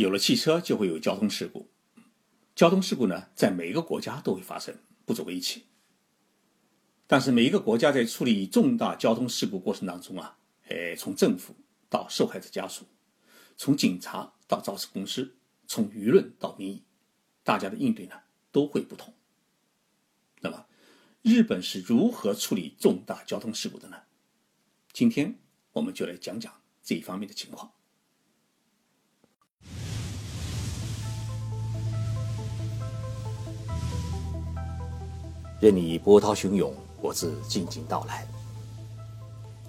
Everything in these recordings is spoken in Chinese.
有了汽车，就会有交通事故。交通事故呢，在每一个国家都会发生，不足为奇。但是每一个国家在处理重大交通事故过程当中啊，哎，从政府到受害者家属，从警察到肇事公司，从舆论到民意，大家的应对呢都会不同。那么，日本是如何处理重大交通事故的呢？今天我们就来讲讲这一方面的情况。任你波涛汹涌，我自静静到来。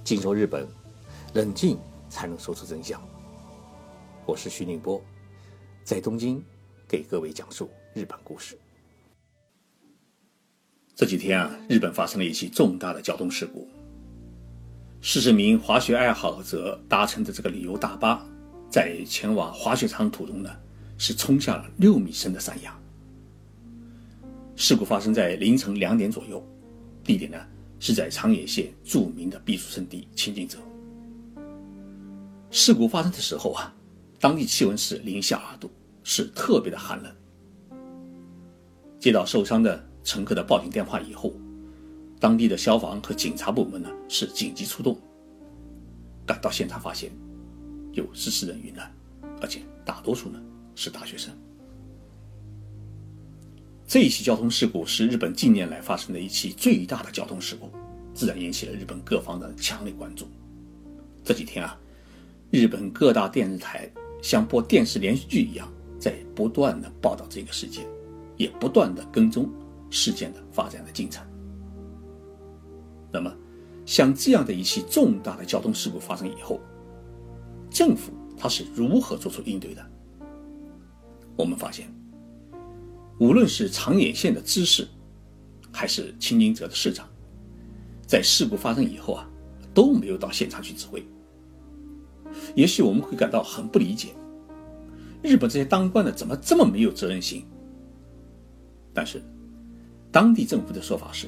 静说日本，冷静才能说出真相。我是徐宁波，在东京给各位讲述日本故事。这几天啊，日本发生了一起重大的交通事故。四十名滑雪爱好者搭乘的这个旅游大巴，在前往滑雪场途中呢，是冲下了六米深的山崖。事故发生在凌晨两点左右，地点呢是在长野县著名的避暑胜地清境泽。事故发生的时候啊，当地气温是零下二度，是特别的寒冷。接到受伤的乘客的报警电话以后，当地的消防和警察部门呢是紧急出动，赶到现场发现有十四人遇难，而且大多数呢是大学生。这一起交通事故是日本近年来发生的一起最大的交通事故，自然引起了日本各方的强烈关注。这几天啊，日本各大电视台像播电视连续剧一样，在不断的报道这个事件，也不断的跟踪事件的发展的进程。那么，像这样的一起重大的交通事故发生以后，政府它是如何做出应对的？我们发现。无论是长野县的知事，还是青津泽的市长，在事故发生以后啊，都没有到现场去指挥。也许我们会感到很不理解，日本这些当官的怎么这么没有责任心？但是，当地政府的说法是，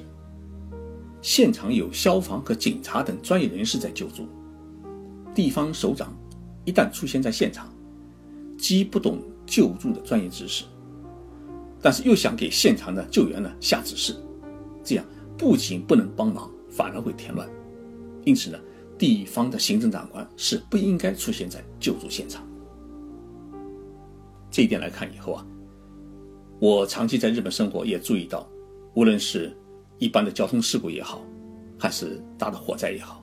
现场有消防和警察等专业人士在救助，地方首长一旦出现在现场，既不懂救助的专业知识。但是又想给现场的救援呢下指示，这样不仅不能帮忙，反而会添乱。因此呢，地方的行政长官是不应该出现在救助现场。这一点来看以后啊，我长期在日本生活也注意到，无论是一般的交通事故也好，还是大的火灾也好，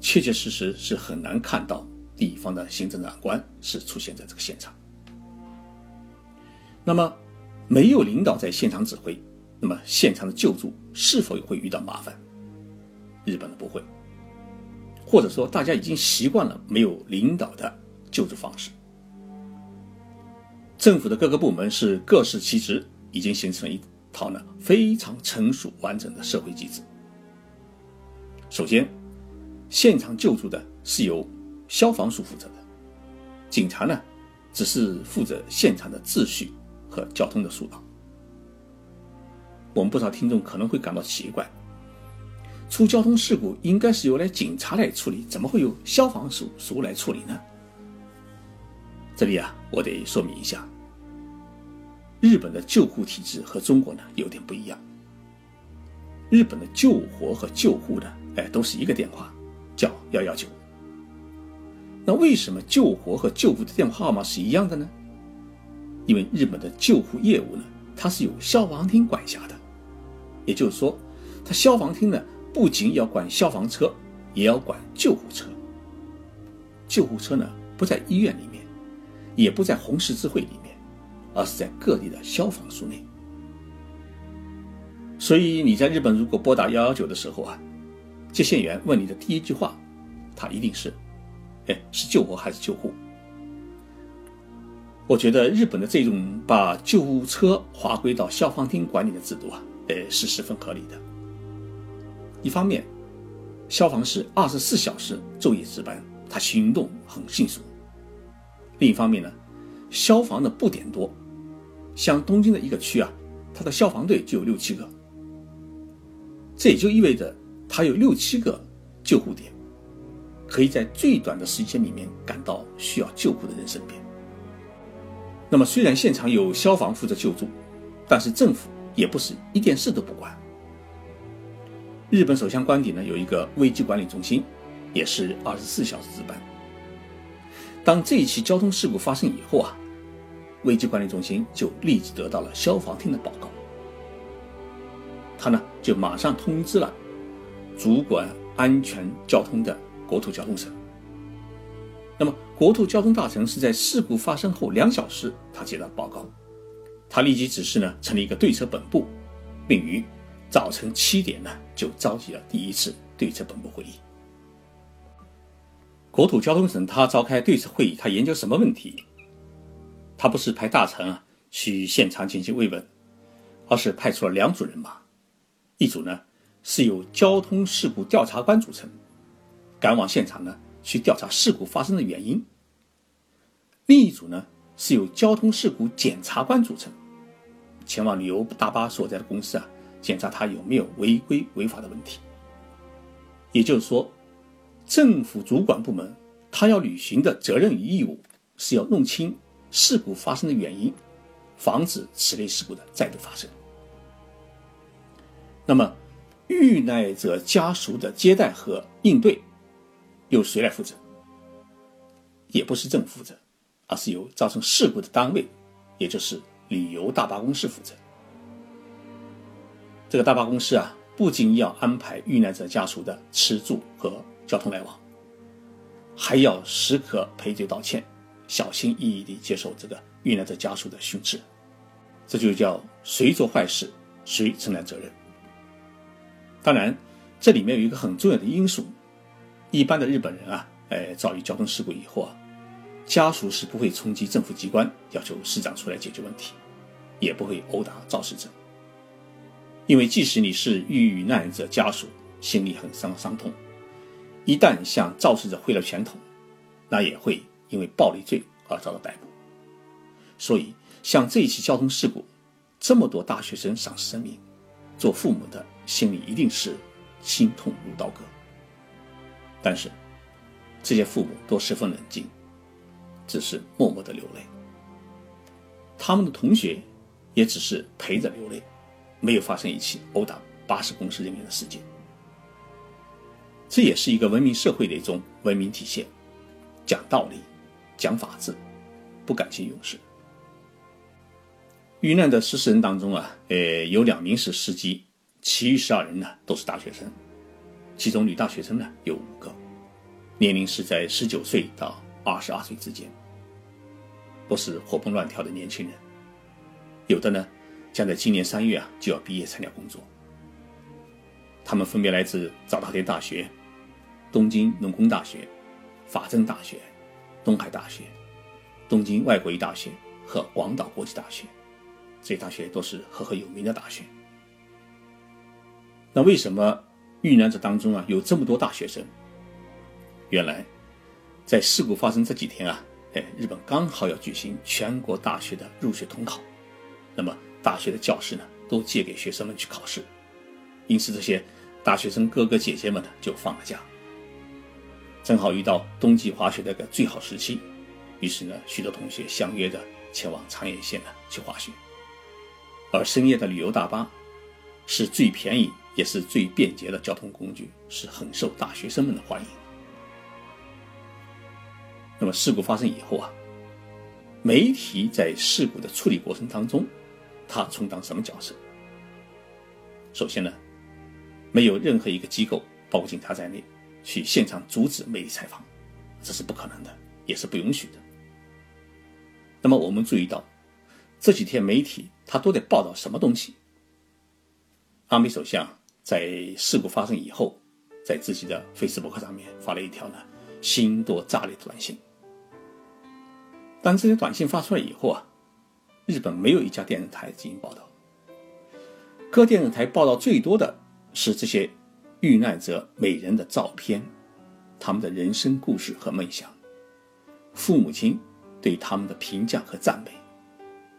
确确实实是很难看到地方的行政长官是出现在这个现场。那么。没有领导在现场指挥，那么现场的救助是否也会遇到麻烦？日本的不会，或者说大家已经习惯了没有领导的救助方式。政府的各个部门是各司其职，已经形成了一套呢非常成熟完整的社会机制。首先，现场救助的是由消防署负责的，警察呢只是负责现场的秩序。和交通的疏导，我们不少听众可能会感到奇怪：出交通事故应该是由来警察来处理，怎么会由消防署署来处理呢？这里啊，我得说明一下，日本的救护体制和中国呢有点不一样。日本的救火和救护呢，哎，都是一个电话，叫幺幺九。那为什么救火和救护的电话号码是一样的呢？因为日本的救护业务呢，它是由消防厅管辖的，也就是说，它消防厅呢不仅要管消防车，也要管救护车。救护车呢不在医院里面，也不在红十字会里面，而是在各地的消防署内。所以你在日本如果拨打幺幺九的时候啊，接线员问你的第一句话，他一定是：哎，是救火还是救护？我觉得日本的这种把救护车划归到消防厅管理的制度啊，呃，是十分合理的。一方面，消防是二十四小时昼夜值班，它行动很迅速；另一方面呢，消防的布点多，像东京的一个区啊，它的消防队就有六七个，这也就意味着它有六七个救护点，可以在最短的时间里面赶到需要救护的人身边。那么，虽然现场有消防负责救助，但是政府也不是一件事都不管。日本首相官邸呢有一个危机管理中心，也是二十四小时值班。当这一起交通事故发生以后啊，危机管理中心就立即得到了消防厅的报告，他呢就马上通知了主管安全交通的国土交通省。那么，国土交通大臣是在事故发生后两小时，他接到报告，他立即指示呢成立一个对策本部，并于。早晨七点呢，就召集了第一次对策本部会议。国土交通省他召开对策会议，他研究什么问题？他不是派大臣啊去现场进行慰问，而是派出了两组人马，一组呢是由交通事故调查官组成，赶往现场呢去调查事故发生的原因；另一组呢是由交通事故检察官组成，前往旅游大巴所在的公司啊。检查他有没有违规违法的问题，也就是说，政府主管部门他要履行的责任与义务是要弄清事故发生的原因，防止此类事故的再度发生。那么，遇难者家属的接待和应对由谁来负责？也不是政府负责，而是由造成事故的单位，也就是旅游大巴公司负责。这个大巴公司啊，不仅要安排遇难者家属的吃住和交通来往，还要时刻赔罪道歉，小心翼翼地接受这个遇难者家属的训斥。这就叫谁做坏事，谁承担责任。当然，这里面有一个很重要的因素：一般的日本人啊，哎，遭遇交通事故以后啊，家属是不会冲击政府机关要求市长出来解决问题，也不会殴打肇事者。因为即使你是遇难者家属，心里很伤伤痛，一旦向肇事者挥了拳头，那也会因为暴力罪而遭到逮捕。所以，像这一起交通事故，这么多大学生丧失生命，做父母的心里一定是心痛如刀割。但是，这些父母都十分冷静，只是默默的流泪。他们的同学也只是陪着流泪。没有发生一起殴打巴士公司人员的事件，这也是一个文明社会的一种文明体现，讲道理，讲法治，不感情用事。遇难的十四人当中啊，呃，有两名是司机，其余十二人呢都是大学生，其中女大学生呢有五个，年龄是在十九岁到二十二岁之间，不是活蹦乱跳的年轻人，有的呢。将在今年三月啊就要毕业参加工作。他们分别来自早稻田大学、东京农工大学、法政大学、东海大学、东京外国语大学和广岛国际大学，这些大学都是赫赫有名的大学。那为什么遇难者当中啊有这么多大学生？原来，在事故发生这几天啊，哎，日本刚好要举行全国大学的入学统考，那么。大学的教室呢，都借给学生们去考试，因此这些大学生哥哥姐姐们呢就放了假，正好遇到冬季滑雪的一个最好时期，于是呢，许多同学相约着前往长野县呢去滑雪。而深夜的旅游大巴是最便宜也是最便捷的交通工具，是很受大学生们的欢迎。那么事故发生以后啊，媒体在事故的处理过程当中。他充当什么角色？首先呢，没有任何一个机构，包括警察在内，去现场阻止媒体采访，这是不可能的，也是不允许的。那么我们注意到，这几天媒体他都在报道什么东西？阿米首相在事故发生以后，在自己的 Facebook 上面发了一条呢心多炸裂的短信。当这些短信发出来以后啊。日本没有一家电视台进行报道，各电视台报道最多的是这些遇难者每人的照片，他们的人生故事和梦想，父母亲对他们的评价和赞美，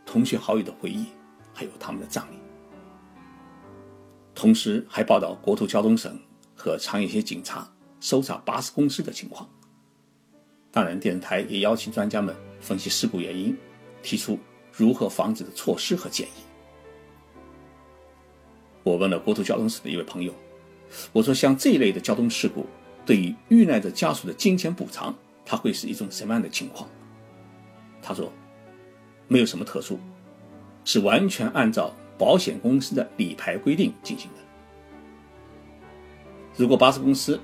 同学好友的回忆，还有他们的葬礼。同时还报道国土交通省和长野县警察搜查巴士公司的情况。当然，电视台也邀请专家们分析事故原因。提出如何防止的措施和建议。我问了国土交通省的一位朋友，我说像这一类的交通事故，对于遇难者家属的金钱补偿，它会是一种什么样的情况？他说，没有什么特殊，是完全按照保险公司的理赔规定进行的。如果巴士公司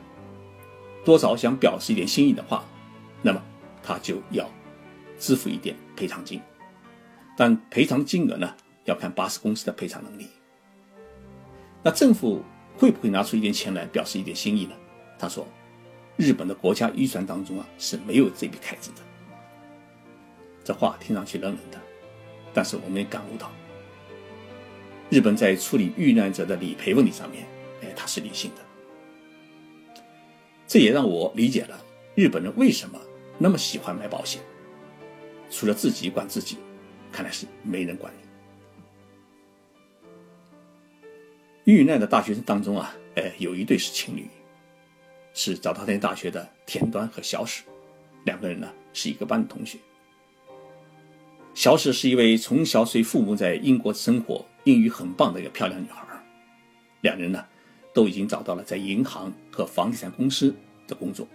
多少想表示一点心意的话，那么他就要支付一点赔偿金，但赔偿金额呢，要看巴士公司的赔偿能力。那政府会不会拿出一点钱来表示一点心意呢？他说，日本的国家预算当中啊是没有这笔开支的。这话听上去冷冷的，但是我们也感悟到，日本在处理遇难者的理赔问题上面，哎，他是理性的。这也让我理解了日本人为什么那么喜欢买保险。除了自己管自己，看来是没人管你。遇难的大学生当中啊，哎，有一对是情侣，是早稻田大学的田端和小史，两个人呢是一个班的同学。小史是一位从小随父母在英国生活、英语很棒的一个漂亮女孩。两人呢都已经找到了在银行和房地产公司的工作，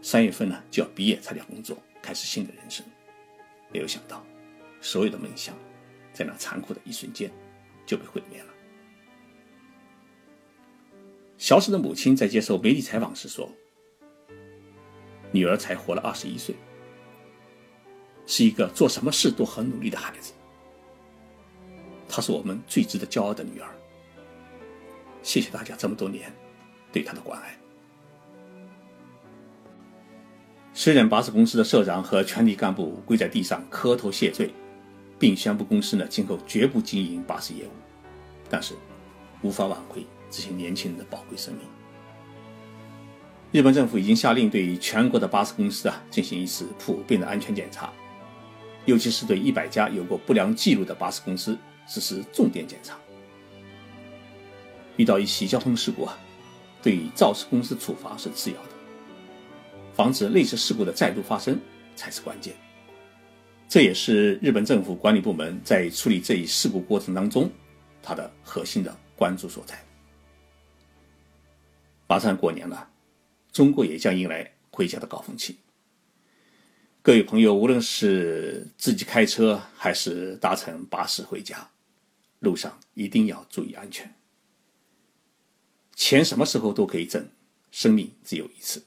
三月份呢就要毕业参加工作，开始新的人生。没有想到，所有的梦想在那残酷的一瞬间就被毁灭了。小史的母亲在接受媒体采访时说：“女儿才活了二十一岁。”是一个做什么事都很努力的孩子，她是我们最值得骄傲的女儿。谢谢大家这么多年对她的关爱。虽然巴士公司的社长和全体干部跪在地上磕头谢罪，并宣布公司呢今后绝不经营巴士业务，但是无法挽回这些年轻人的宝贵生命。日本政府已经下令对全国的巴士公司啊进行一次普遍的安全检查。尤其是对一百家有过不良记录的巴士公司实施重点检查。遇到一起交通事故啊，对肇事公司处罚是次要的，防止类似事故的再度发生才是关键。这也是日本政府管理部门在处理这一事故过程当中，它的核心的关注所在。马上过年了，中国也将迎来回家的高峰期。各位朋友，无论是自己开车还是搭乘巴士回家，路上一定要注意安全。钱什么时候都可以挣，生命只有一次。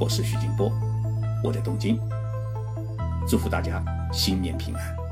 我是徐静波，我在东京，祝福大家新年平安。